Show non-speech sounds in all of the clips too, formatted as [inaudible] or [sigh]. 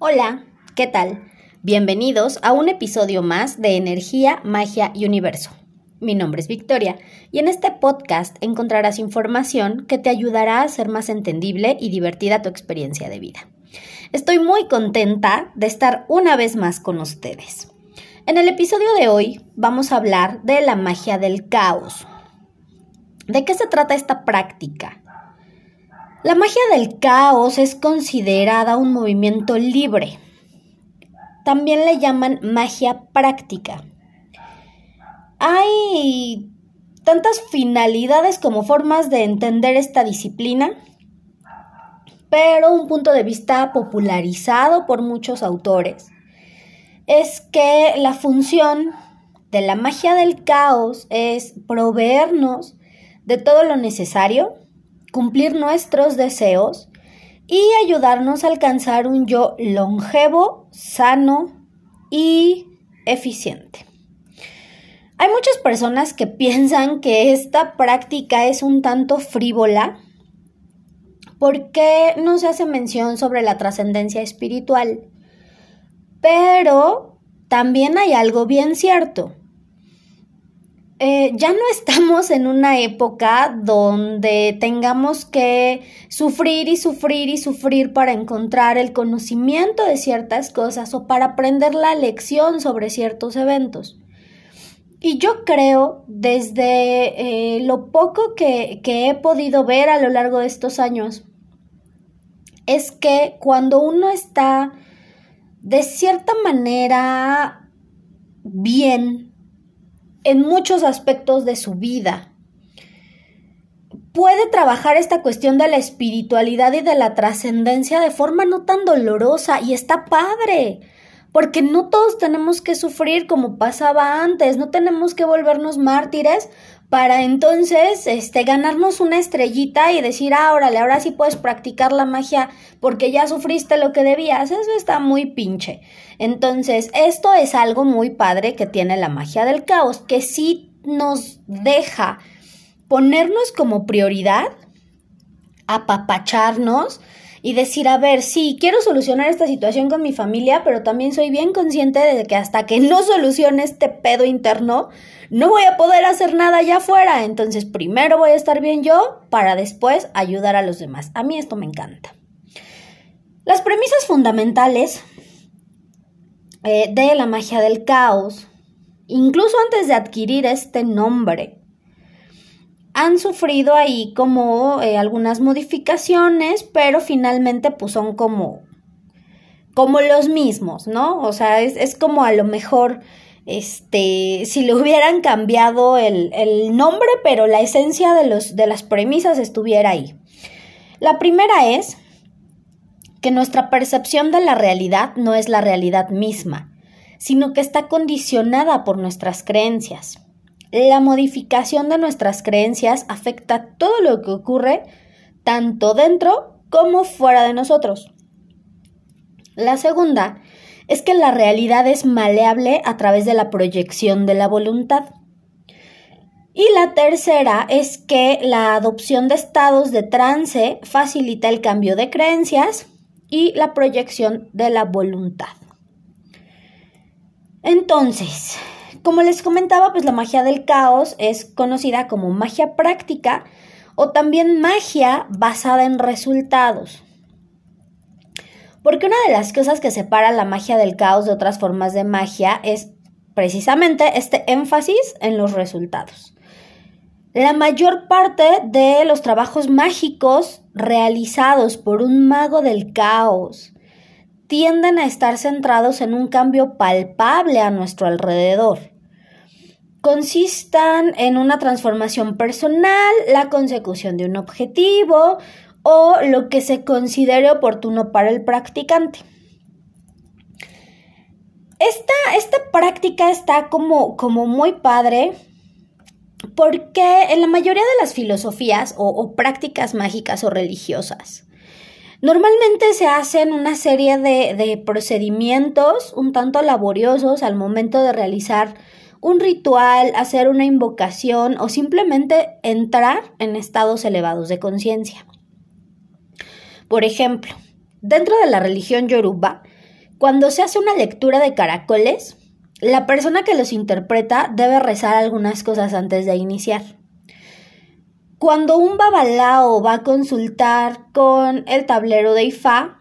Hola, ¿qué tal? Bienvenidos a un episodio más de Energía, Magia y Universo. Mi nombre es Victoria y en este podcast encontrarás información que te ayudará a hacer más entendible y divertida tu experiencia de vida. Estoy muy contenta de estar una vez más con ustedes. En el episodio de hoy vamos a hablar de la magia del caos. ¿De qué se trata esta práctica? La magia del caos es considerada un movimiento libre. También le llaman magia práctica. Hay tantas finalidades como formas de entender esta disciplina, pero un punto de vista popularizado por muchos autores es que la función de la magia del caos es proveernos de todo lo necesario cumplir nuestros deseos y ayudarnos a alcanzar un yo longevo, sano y eficiente. Hay muchas personas que piensan que esta práctica es un tanto frívola porque no se hace mención sobre la trascendencia espiritual. Pero también hay algo bien cierto. Eh, ya no estamos en una época donde tengamos que sufrir y sufrir y sufrir para encontrar el conocimiento de ciertas cosas o para aprender la lección sobre ciertos eventos. Y yo creo, desde eh, lo poco que, que he podido ver a lo largo de estos años, es que cuando uno está de cierta manera bien en muchos aspectos de su vida. Puede trabajar esta cuestión de la espiritualidad y de la trascendencia de forma no tan dolorosa y está padre, porque no todos tenemos que sufrir como pasaba antes, no tenemos que volvernos mártires para entonces este, ganarnos una estrellita y decir, ah, órale, ahora sí puedes practicar la magia porque ya sufriste lo que debías. Eso está muy pinche. Entonces, esto es algo muy padre que tiene la magia del caos, que sí nos deja ponernos como prioridad, apapacharnos y decir, a ver, sí, quiero solucionar esta situación con mi familia, pero también soy bien consciente de que hasta que no solucione este pedo interno, no voy a poder hacer nada allá afuera. Entonces, primero voy a estar bien yo para después ayudar a los demás. A mí esto me encanta. Las premisas fundamentales eh, de la magia del caos, incluso antes de adquirir este nombre, han sufrido ahí como eh, algunas modificaciones, pero finalmente pues son como, como los mismos, ¿no? O sea, es, como a lo mejor, este, si le hubieran cambiado el, el nombre, pero la esencia de, los, de las premisas estuviera ahí. La primera es que nuestra percepción de la realidad no es la realidad misma, sino que está condicionada por nuestras creencias. La modificación de nuestras creencias afecta todo lo que ocurre tanto dentro como fuera de nosotros. La segunda es que la realidad es maleable a través de la proyección de la voluntad. Y la tercera es que la adopción de estados de trance facilita el cambio de creencias y la proyección de la voluntad. Entonces, como les comentaba, pues la magia del caos es conocida como magia práctica o también magia basada en resultados. Porque una de las cosas que separa la magia del caos de otras formas de magia es precisamente este énfasis en los resultados. La mayor parte de los trabajos mágicos realizados por un mago del caos tienden a estar centrados en un cambio palpable a nuestro alrededor consistan en una transformación personal, la consecución de un objetivo o lo que se considere oportuno para el practicante. Esta, esta práctica está como, como, muy padre porque en la mayoría de las filosofías o, prácticas mágicas o religiosas, Normalmente se hacen una serie de, de, procedimientos un tanto laboriosos al momento de realizar un ritual, hacer una invocación o simplemente entrar en estados elevados de conciencia. Por ejemplo, dentro de la religión yoruba, Cuando se hace una lectura de caracoles, la persona que los interpreta debe rezar algunas cosas antes de iniciar. Cuando un babalao va a consultar con el tablero de Ifá,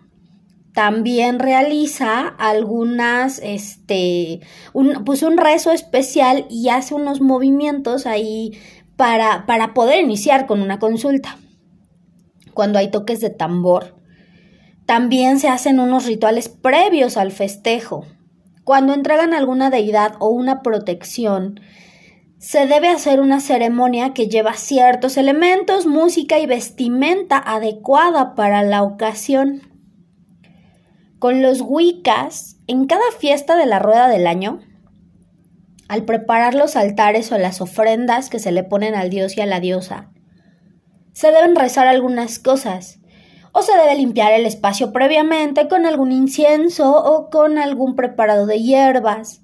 también realiza algunas, este, un, pues un rezo especial y hace unos movimientos ahí para, para poder iniciar con una consulta. Cuando hay toques de tambor, también se hacen unos rituales previos al festejo. Cuando entregan alguna deidad o una protección, se debe hacer una ceremonia que lleva ciertos elementos, música y vestimenta adecuada para la ocasión. Con los Wiccas, en cada fiesta de la rueda del año, al preparar los altares o las ofrendas que se le ponen al dios y a la diosa, se deben rezar algunas cosas, o se debe limpiar el espacio previamente con algún incienso o con algún preparado de hierbas.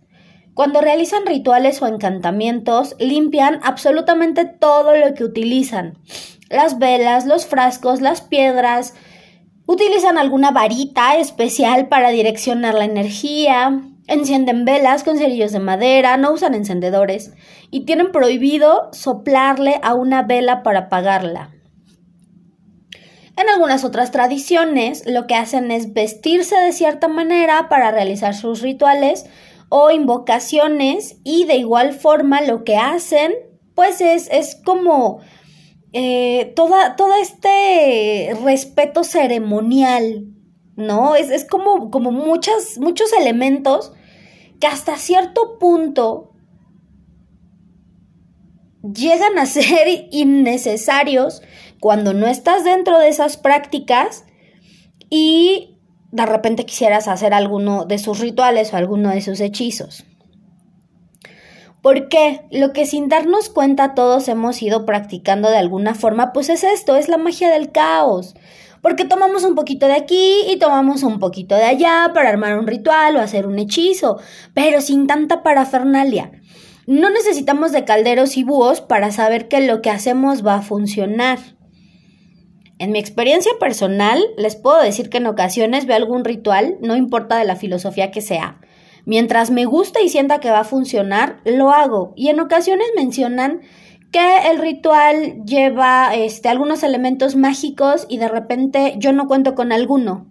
Cuando realizan rituales o encantamientos, limpian absolutamente todo lo que utilizan. Las velas, los frascos, las piedras. Utilizan alguna varita especial para direccionar la energía. Encienden velas con cerillos de madera, no usan encendedores y tienen prohibido soplarle a una vela para apagarla. En algunas otras tradiciones, lo que hacen es vestirse de cierta manera para realizar sus rituales o invocaciones y de igual forma lo que hacen pues es, es como eh, toda, todo este respeto ceremonial, ¿no? Es, es como, como muchas, muchos elementos que hasta cierto punto llegan a [laughs] ser innecesarios cuando no estás dentro de esas prácticas y de repente quisieras hacer alguno de sus rituales o alguno de sus hechizos. ¿Por qué? Lo que sin darnos cuenta todos hemos ido practicando de alguna forma, pues es esto, es la magia del caos. Porque tomamos un poquito de aquí y tomamos un poquito de allá para armar un ritual o hacer un hechizo, pero sin tanta parafernalia. No necesitamos de calderos y búhos para saber que lo que hacemos va a funcionar. En mi experiencia personal, les puedo decir que en ocasiones veo algún ritual, no importa de la filosofía que sea. Mientras me gusta y sienta que va a funcionar, lo hago. Y en ocasiones mencionan que el ritual lleva este, algunos elementos mágicos y de repente yo no cuento con alguno,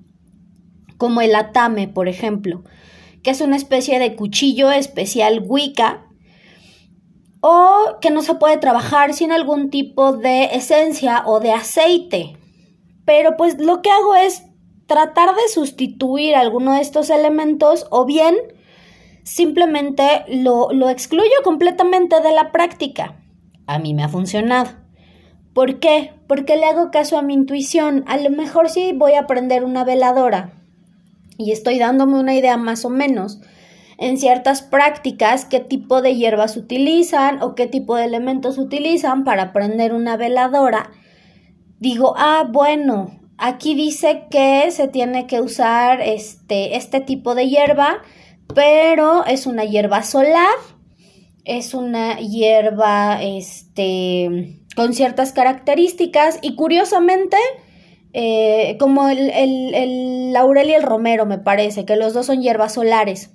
como el atame, por ejemplo, que es una especie de cuchillo especial Wicca o que no se puede trabajar sin algún tipo de esencia o de aceite. Pero pues lo que hago es tratar de sustituir alguno de estos elementos o bien simplemente lo, lo excluyo completamente de la práctica. A mí me ha funcionado. ¿Por qué? Porque le hago caso a mi intuición. A lo mejor sí voy a aprender una veladora y estoy dándome una idea más o menos en ciertas prácticas qué tipo de hierbas utilizan o qué tipo de elementos utilizan para prender una veladora, digo, ah, bueno, aquí dice que se tiene que usar este, este tipo de hierba, pero es una hierba solar, es una hierba este, con ciertas características y curiosamente, eh, como el, el, el laurel y el romero me parece, que los dos son hierbas solares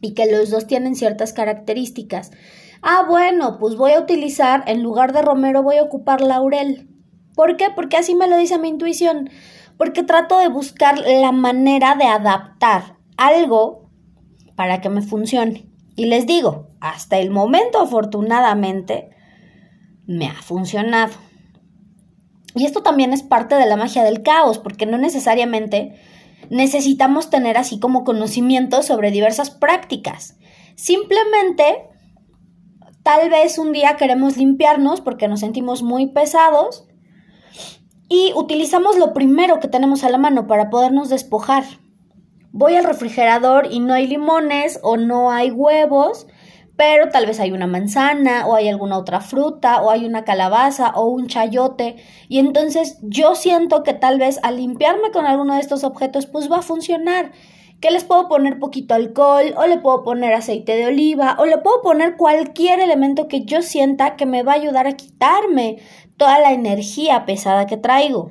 y que los dos tienen ciertas características. Ah, bueno, pues voy a utilizar, en lugar de romero, voy a ocupar laurel. ¿Por qué? Porque así me lo dice mi intuición. Porque trato de buscar la manera de adaptar algo para que me funcione. Y les digo, hasta el momento, afortunadamente, me ha funcionado. Y esto también es parte de la magia del caos, porque no necesariamente necesitamos tener así como conocimiento sobre diversas prácticas. Simplemente, tal vez un día queremos limpiarnos porque nos sentimos muy pesados y utilizamos lo primero que tenemos a la mano para podernos despojar. Voy al refrigerador y no hay limones o no hay huevos pero tal vez hay una manzana o hay alguna otra fruta o hay una calabaza o un chayote y entonces yo siento que tal vez al limpiarme con alguno de estos objetos pues va a funcionar. Que les puedo poner poquito alcohol o le puedo poner aceite de oliva o le puedo poner cualquier elemento que yo sienta que me va a ayudar a quitarme toda la energía pesada que traigo.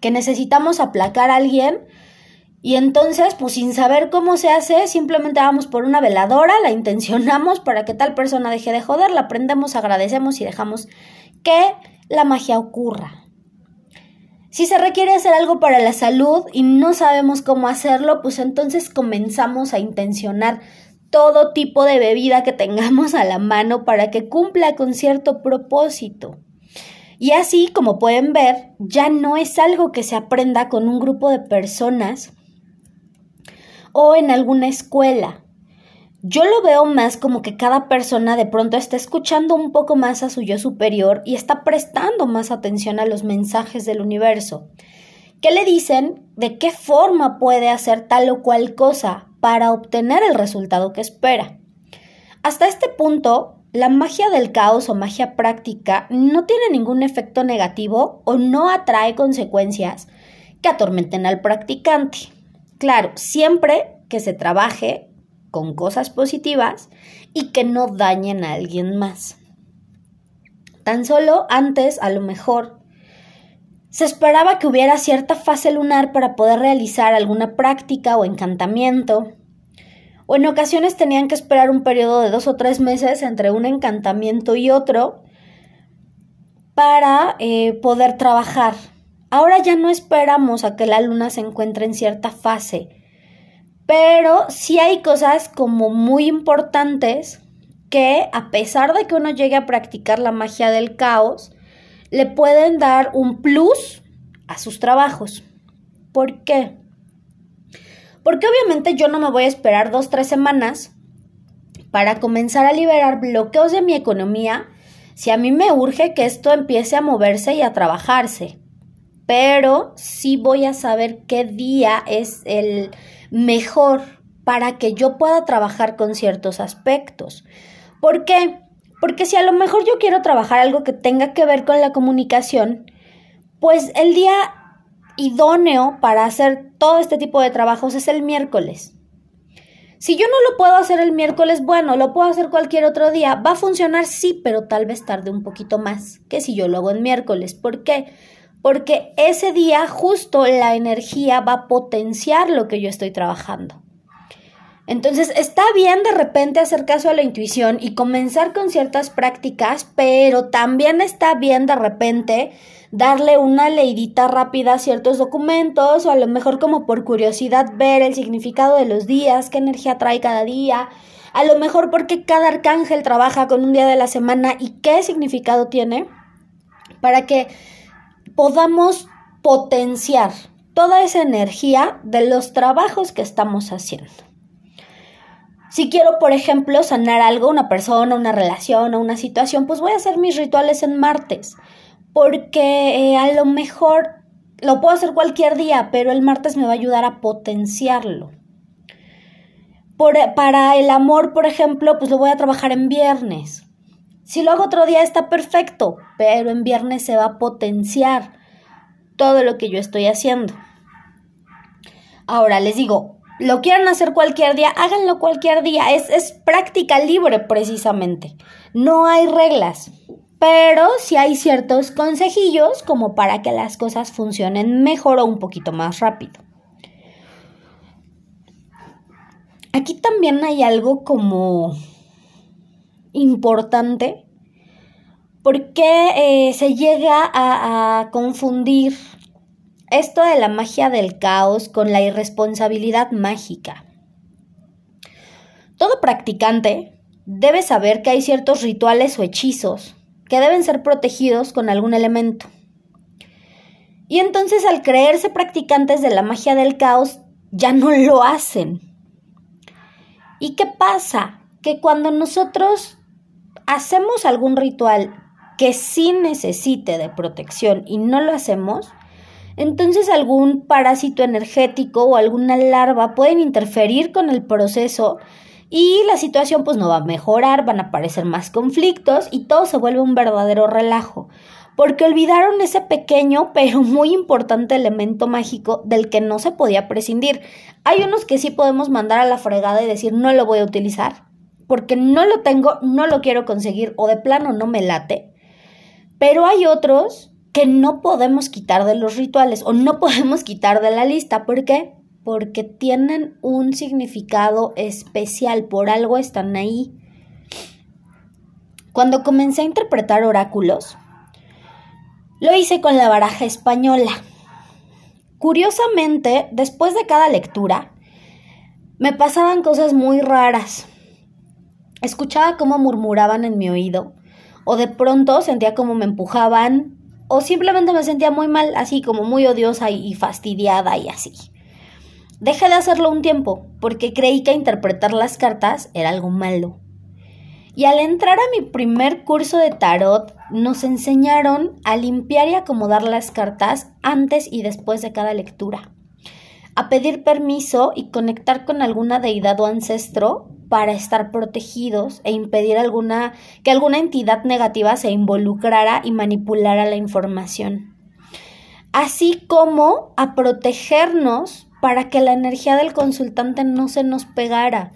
Que necesitamos aplacar a alguien Y entonces, pues sin saber cómo se hace, simplemente vamos por una veladora, la intencionamos para que tal persona deje de joder, la prendemos, agradecemos y dejamos que la magia ocurra. Si se requiere hacer algo para la salud y no sabemos cómo hacerlo, pues entonces comenzamos a intencionar todo tipo de bebida que tengamos a la mano para que cumpla con cierto propósito. Y así, como pueden ver, ya no es algo que se aprenda con un grupo de personas o en alguna escuela. Yo lo veo más como que cada persona de pronto está escuchando un poco más a su yo superior y está prestando más atención a los mensajes del universo. ¿Qué le dicen? ¿De qué forma puede hacer tal o cual cosa para obtener el resultado que espera? Hasta este punto, la magia del caos o magia práctica no tiene ningún efecto negativo o no atrae consecuencias que atormenten al practicante. Claro, siempre que se trabaje con cosas positivas y que no dañen a alguien más. Tan solo antes, a lo mejor, se esperaba que hubiera cierta fase lunar para poder realizar alguna práctica o encantamiento, o en ocasiones tenían que esperar un periodo de dos o tres meses entre un encantamiento y otro para eh, poder trabajar Ahora ya no esperamos a que la luna se encuentre en cierta fase, pero sí hay cosas como muy importantes que a pesar de que uno llegue a practicar la magia del caos, le pueden dar un plus a sus trabajos. ¿Por qué? Porque obviamente yo no me voy a esperar dos, tres semanas para comenzar a liberar bloqueos de mi economía si a mí me urge que esto empiece a moverse y a trabajarse pero sí voy a saber qué día es el mejor para que yo pueda trabajar con ciertos aspectos. ¿Por qué? Porque si a lo mejor yo quiero trabajar algo que tenga que ver con la comunicación, pues el día idóneo para hacer todo este tipo de trabajos es el miércoles. Si yo no lo puedo hacer el miércoles, bueno, lo puedo hacer cualquier otro día. Va a funcionar, sí, pero tal vez tarde un poquito más que si yo lo hago en miércoles. ¿Por qué? Porque ese día justo la energía va a potenciar lo que yo estoy trabajando. Entonces está bien de repente hacer caso a la intuición y comenzar con ciertas prácticas, pero también está bien de repente darle una leidita rápida a ciertos documentos o a lo mejor como por curiosidad ver el significado de los días, qué energía trae cada día, a lo mejor porque cada arcángel trabaja con un día de la semana y qué significado tiene, para que podamos potenciar toda esa energía de los trabajos que estamos haciendo. Si quiero, por ejemplo, sanar algo, una persona, una relación o una situación, pues voy a hacer mis rituales en martes, porque eh, a lo mejor lo puedo hacer cualquier día, pero el martes me va a ayudar a potenciarlo. para el amor, por ejemplo, pues lo voy a trabajar en viernes. Si lo hago otro día está perfecto, pero en viernes se va a potenciar todo lo que yo estoy haciendo. Ahora les digo, lo quieren hacer cualquier día, háganlo cualquier día. Es, es práctica libre precisamente. No hay reglas. Pero sí hay ciertos consejillos como para que las cosas funcionen mejor o un poquito más rápido. Aquí también hay algo como importante porque eh, se llega a, a confundir esto de la magia del caos con la irresponsabilidad mágica. Todo practicante debe saber que hay ciertos rituales o hechizos que deben ser protegidos con algún elemento. Y entonces al creerse practicantes de la magia del caos, ya no lo hacen. ¿Y qué pasa? Que cuando nosotros hacemos algún ritual que sí necesite de protección y no lo hacemos, entonces algún parásito energético o alguna larva pueden interferir con el proceso y la situación pues no va a mejorar, van a aparecer más conflictos y todo se vuelve un verdadero relajo, porque olvidaron ese pequeño pero muy importante elemento mágico del que no se podía prescindir. Hay unos que sí podemos mandar a la fregada y decir no lo voy a utilizar, porque no lo tengo, no lo quiero conseguir o de plano no me late. Pero hay otros que no podemos quitar de los rituales o no [laughs] podemos quitar de la lista. ¿Por qué? porque tienen un significado especial, por algo están ahí. Cuando comencé a interpretar oráculos, lo hice con la baraja española. Curiosamente, después de cada lectura, me pasaban cosas muy raras. Escuchaba cómo murmuraban en mi oído, o de pronto sentía como me empujaban, o simplemente me sentía muy mal, así como muy odiosa y fastidiada y así. Dejé de hacerlo un tiempo, porque creí que interpretar las cartas era algo malo. Y al entrar a mi primer curso de tarot, nos enseñaron a limpiar y acomodar las cartas antes y después de cada lectura, a pedir permiso y conectar con alguna deidad o ancestro para estar protegidos e impedir que alguna entidad negativa se involucrara y manipulara la información. Así como a protegernos para que la energía del consultante no se nos pegara.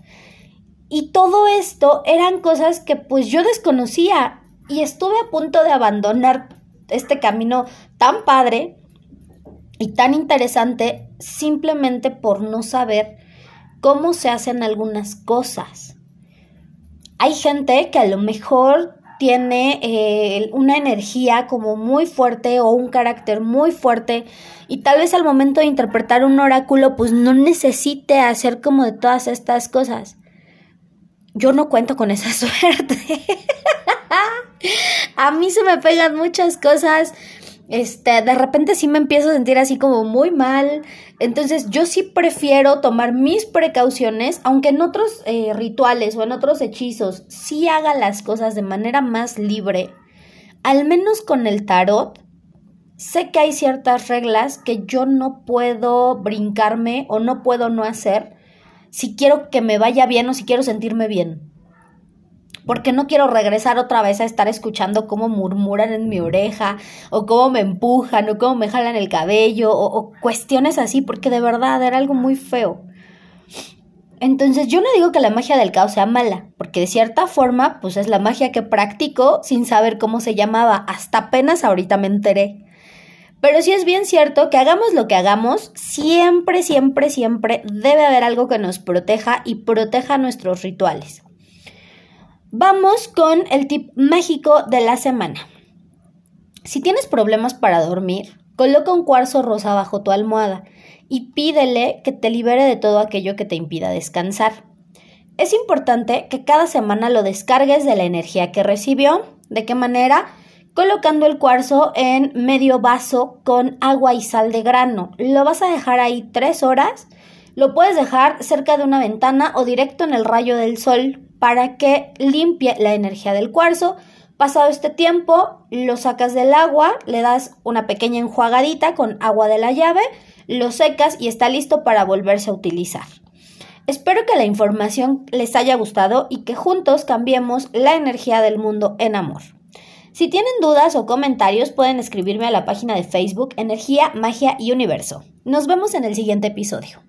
Y todo esto eran cosas que pues yo desconocía y estuve a punto de abandonar este camino tan padre y tan interesante simplemente por no saber cómo se hacen algunas cosas. Hay gente que a lo mejor tiene eh, una energía como muy fuerte o un carácter muy fuerte y tal vez al momento de interpretar un oráculo pues no necesite hacer como de todas estas cosas. Yo no cuento con esa [laughs] suerte. a mí se me pegan muchas cosas. Este, de repente sí me empiezo a sentir así como muy mal. Entonces yo sí prefiero tomar mis precauciones, aunque en otros eh, rituales o en otros hechizos sí haga las cosas de manera más libre. Al menos con el tarot, sé que hay ciertas reglas que yo no puedo brincarme o no puedo no hacer si quiero que me vaya bien o si quiero sentirme bien porque no quiero regresar otra vez a estar escuchando cómo murmuran en mi oreja, o cómo me empujan, o cómo me jalan el cabello, o, cuestiones así, porque de verdad era algo muy feo. Entonces yo no digo que la magia del caos sea mala, porque de cierta forma, pues es la magia que practico sin saber cómo se llamaba, hasta apenas ahorita me enteré. Pero sí es bien cierto que hagamos lo que hagamos, siempre, siempre, siempre debe haber algo que nos proteja y proteja nuestros rituales. Vamos con el tip mágico de la semana. Si tienes problemas para dormir, coloca un cuarzo rosa bajo tu almohada y pídele que te libere de todo aquello que te impida descansar. Es importante que cada semana lo descargues de la energía que recibió. ¿De qué manera? Colocando el cuarzo en medio vaso con agua y sal de grano. Lo vas a dejar ahí tres horas. Lo puedes dejar cerca de una ventana o directo en el rayo del sol para que limpie la energía del cuarzo. Pasado este tiempo, lo sacas del agua, le das una pequeña enjuagadita con agua de la llave, lo secas y está listo para volverse a utilizar. Espero que la información les haya gustado y que juntos cambiemos la energía del mundo en amor. Si tienen dudas o comentarios pueden escribirme a la página de Facebook Energía, Magia y Universo. Nos vemos en el siguiente episodio.